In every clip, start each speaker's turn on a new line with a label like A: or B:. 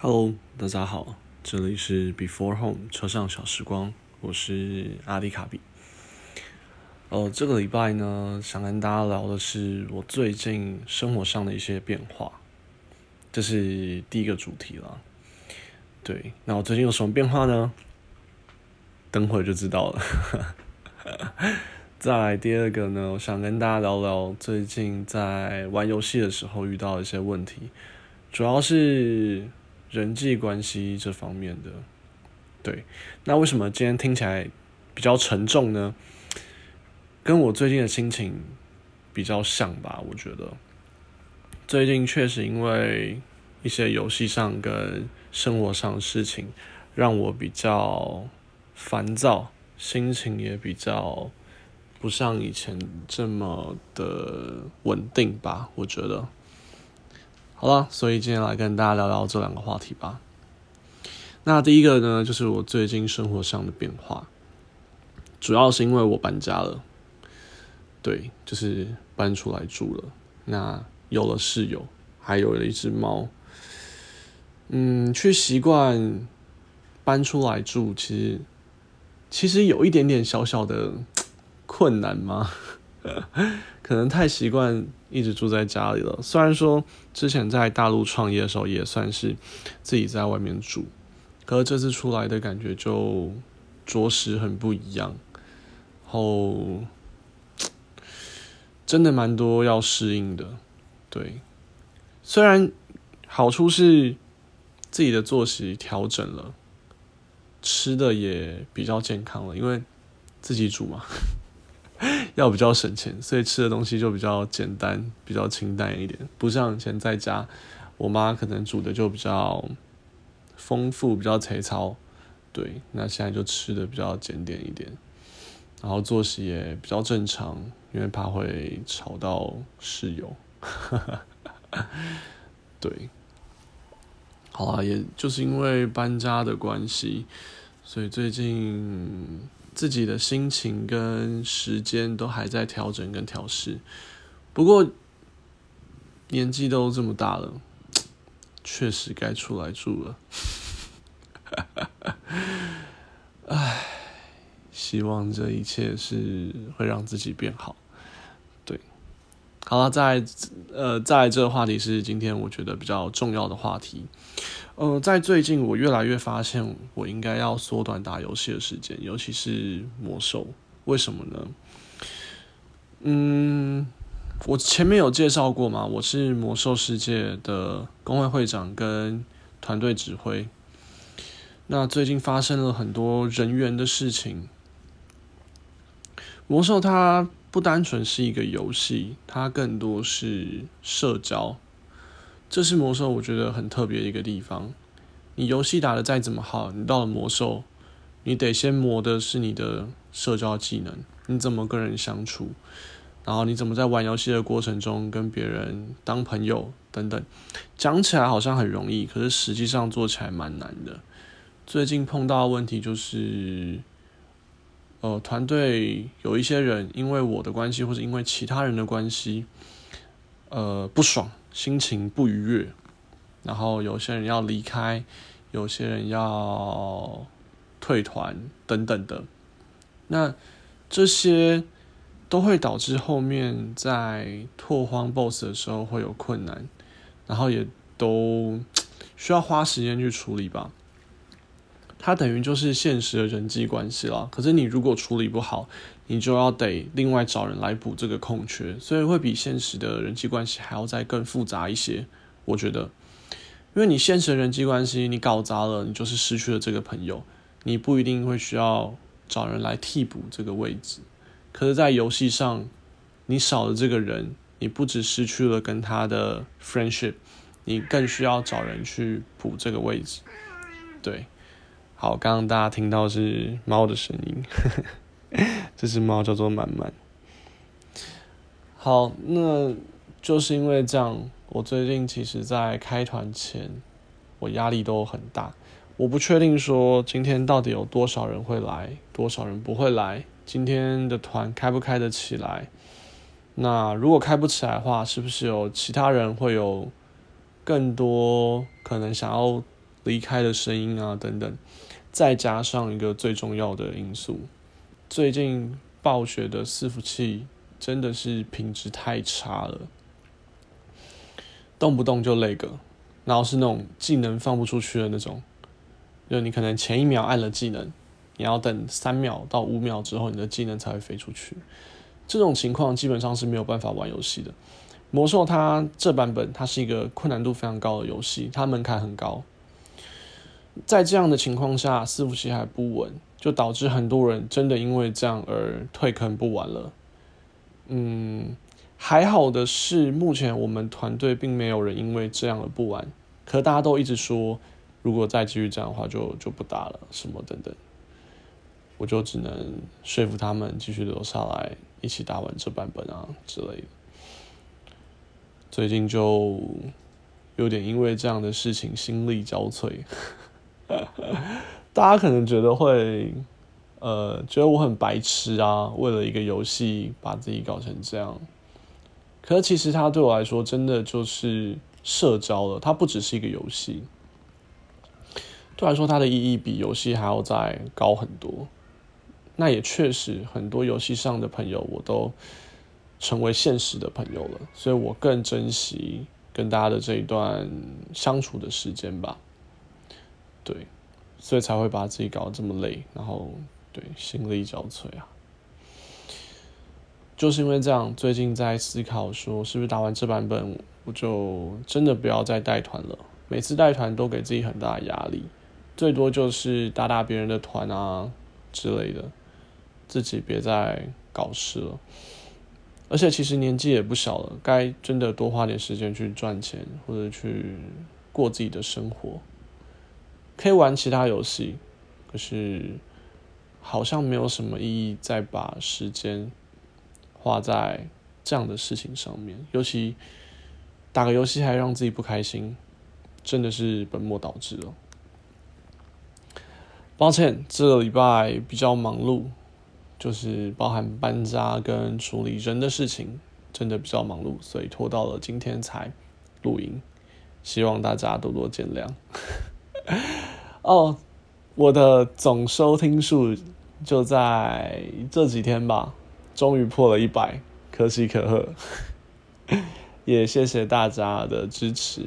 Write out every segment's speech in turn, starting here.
A: Hello，大家好，这里是 Before Home 车上小时光，我是阿迪卡比。呃，这个礼拜呢，想跟大家聊的是我最近生活上的一些变化，这是第一个主题了。对，那我最近有什么变化呢？等会就知道了。再来第二个呢，我想跟大家聊聊最近在玩游戏的时候遇到一些问题，主要是。人际关系这方面的，对，那为什么今天听起来比较沉重呢？跟我最近的心情比较像吧，我觉得最近确实因为一些游戏上跟生活上的事情，让我比较烦躁，心情也比较不像以前这么的稳定吧，我觉得。好了，所以今天来跟大家聊聊这两个话题吧。那第一个呢，就是我最近生活上的变化，主要是因为我搬家了，对，就是搬出来住了。那有了室友，还有了一只猫。嗯，去习惯搬出来住，其实其实有一点点小小的困难吗？可能太习惯一直住在家里了。虽然说之前在大陆创业的时候也算是自己在外面住，可是这次出来的感觉就着实很不一样。后真的蛮多要适应的。对，虽然好处是自己的作息调整了，吃的也比较健康了，因为自己煮嘛。要比较省钱，所以吃的东西就比较简单，比较清淡一点，不像以前在家，我妈可能煮的就比较丰富，比较粗糙。对，那现在就吃的比较简点一点，然后作息也比较正常，因为怕会吵到室友。对，好啊，也就是因为搬家的关系，所以最近。自己的心情跟时间都还在调整跟调试，不过年纪都这么大了，确实该出来住了。唉，希望这一切是会让自己变好。对，好了，在呃，在这个话题是今天我觉得比较重要的话题。呃，在最近，我越来越发现，我应该要缩短打游戏的时间，尤其是魔兽。为什么呢？嗯，我前面有介绍过嘛，我是魔兽世界的工会会长跟团队指挥。那最近发生了很多人员的事情。魔兽它不单纯是一个游戏，它更多是社交。这是魔兽，我觉得很特别的一个地方。你游戏打的再怎么好，你到了魔兽，你得先磨的是你的社交技能，你怎么跟人相处，然后你怎么在玩游戏的过程中跟别人当朋友等等。讲起来好像很容易，可是实际上做起来蛮难的。最近碰到的问题就是，呃，团队有一些人因为我的关系或者因为其他人的关系，呃，不爽。心情不愉悦，然后有些人要离开，有些人要退团等等的，那这些都会导致后面在拓荒 BOSS 的时候会有困难，然后也都需要花时间去处理吧。它等于就是现实的人际关系了。可是你如果处理不好，你就要得另外找人来补这个空缺，所以会比现实的人际关系还要再更复杂一些。我觉得，因为你现实的人际关系你搞砸了，你就是失去了这个朋友，你不一定会需要找人来替补这个位置。可是，在游戏上，你少了这个人，你不只失去了跟他的 friendship，你更需要找人去补这个位置。对。好，刚刚大家听到是猫的声音，这只猫叫做满满。好，那就是因为这样，我最近其实，在开团前，我压力都很大。我不确定说今天到底有多少人会来，多少人不会来，今天的团开不开得起来？那如果开不起来的话，是不是有其他人会有更多可能想要？离开的声音啊等等，再加上一个最重要的因素，最近暴雪的伺服器真的是品质太差了，动不动就那个，然后是那种技能放不出去的那种，就你可能前一秒按了技能，你要等三秒到五秒之后，你的技能才会飞出去。这种情况基本上是没有办法玩游戏的。魔兽它这版本它是一个困难度非常高的游戏，它门槛很高。在这样的情况下，伺服器还不稳，就导致很多人真的因为这样而退坑不玩了。嗯，还好的是，目前我们团队并没有人因为这样而不玩。可大家都一直说，如果再继续这样的话，就就不打了，什么等等。我就只能说服他们继续留下来，一起打完这版本啊之类的。最近就有点因为这样的事情心力交瘁。大家可能觉得会，呃，觉得我很白痴啊，为了一个游戏把自己搞成这样。可是其实它对我来说真的就是社交了，它不只是一个游戏。对我来说，它的意义比游戏还要再高很多。那也确实，很多游戏上的朋友我都。成为现实的朋友了，所以我更珍惜跟大家的这一段相处的时间吧。对，所以才会把自己搞得这么累，然后对心力交瘁啊。就是因为这样，最近在思考说，是不是打完这版本，我就真的不要再带团了。每次带团都给自己很大压力，最多就是打打别人的团啊之类的，自己别再搞事了。而且其实年纪也不小了，该真的多花点时间去赚钱，或者去过自己的生活。可以玩其他游戏，可是好像没有什么意义再把时间花在这样的事情上面。尤其打个游戏还让自己不开心，真的是本末倒置了。抱歉，这个礼拜比较忙碌。就是包含搬家跟处理人的事情，真的比较忙碌，所以拖到了今天才录音，希望大家多多见谅。哦，我的总收听数就在这几天吧，终于破了一百，可喜可贺，也谢谢大家的支持。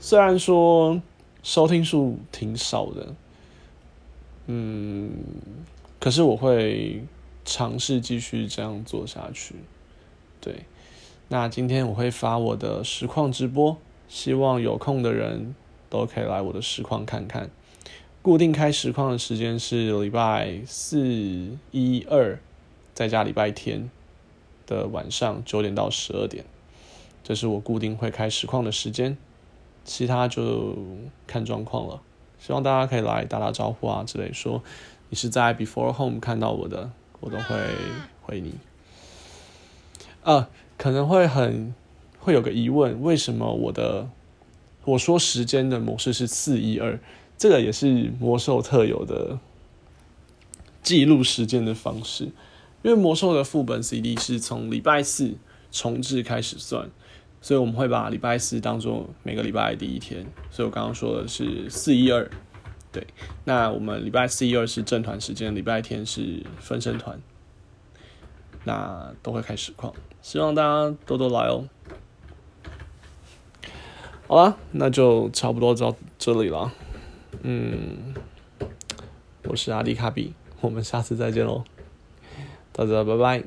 A: 虽然说收听数挺少的，嗯。可是我会尝试继续这样做下去，对。那今天我会发我的实况直播，希望有空的人都可以来我的实况看看。固定开实况的时间是礼拜四、一、二，再加礼拜天的晚上九点到十二点，这是我固定会开实况的时间。其他就看状况了。希望大家可以来打打招呼啊之类说。你是在 Before Home 看到我的，我都会回你。呃，可能会很会有个疑问，为什么我的我说时间的模式是四一二？这个也是魔兽特有的记录时间的方式，因为魔兽的副本 CD 是从礼拜四重置开始算，所以我们会把礼拜四当做每个礼拜的第一天，所以我刚刚说的是四一二。对，那我们礼拜四、一、二是正团时间，礼拜天是分身团，那都会开实况，希望大家多多来哦。好了，那就差不多到这里了。嗯，我是阿迪卡比，我们下次再见喽，大家拜拜。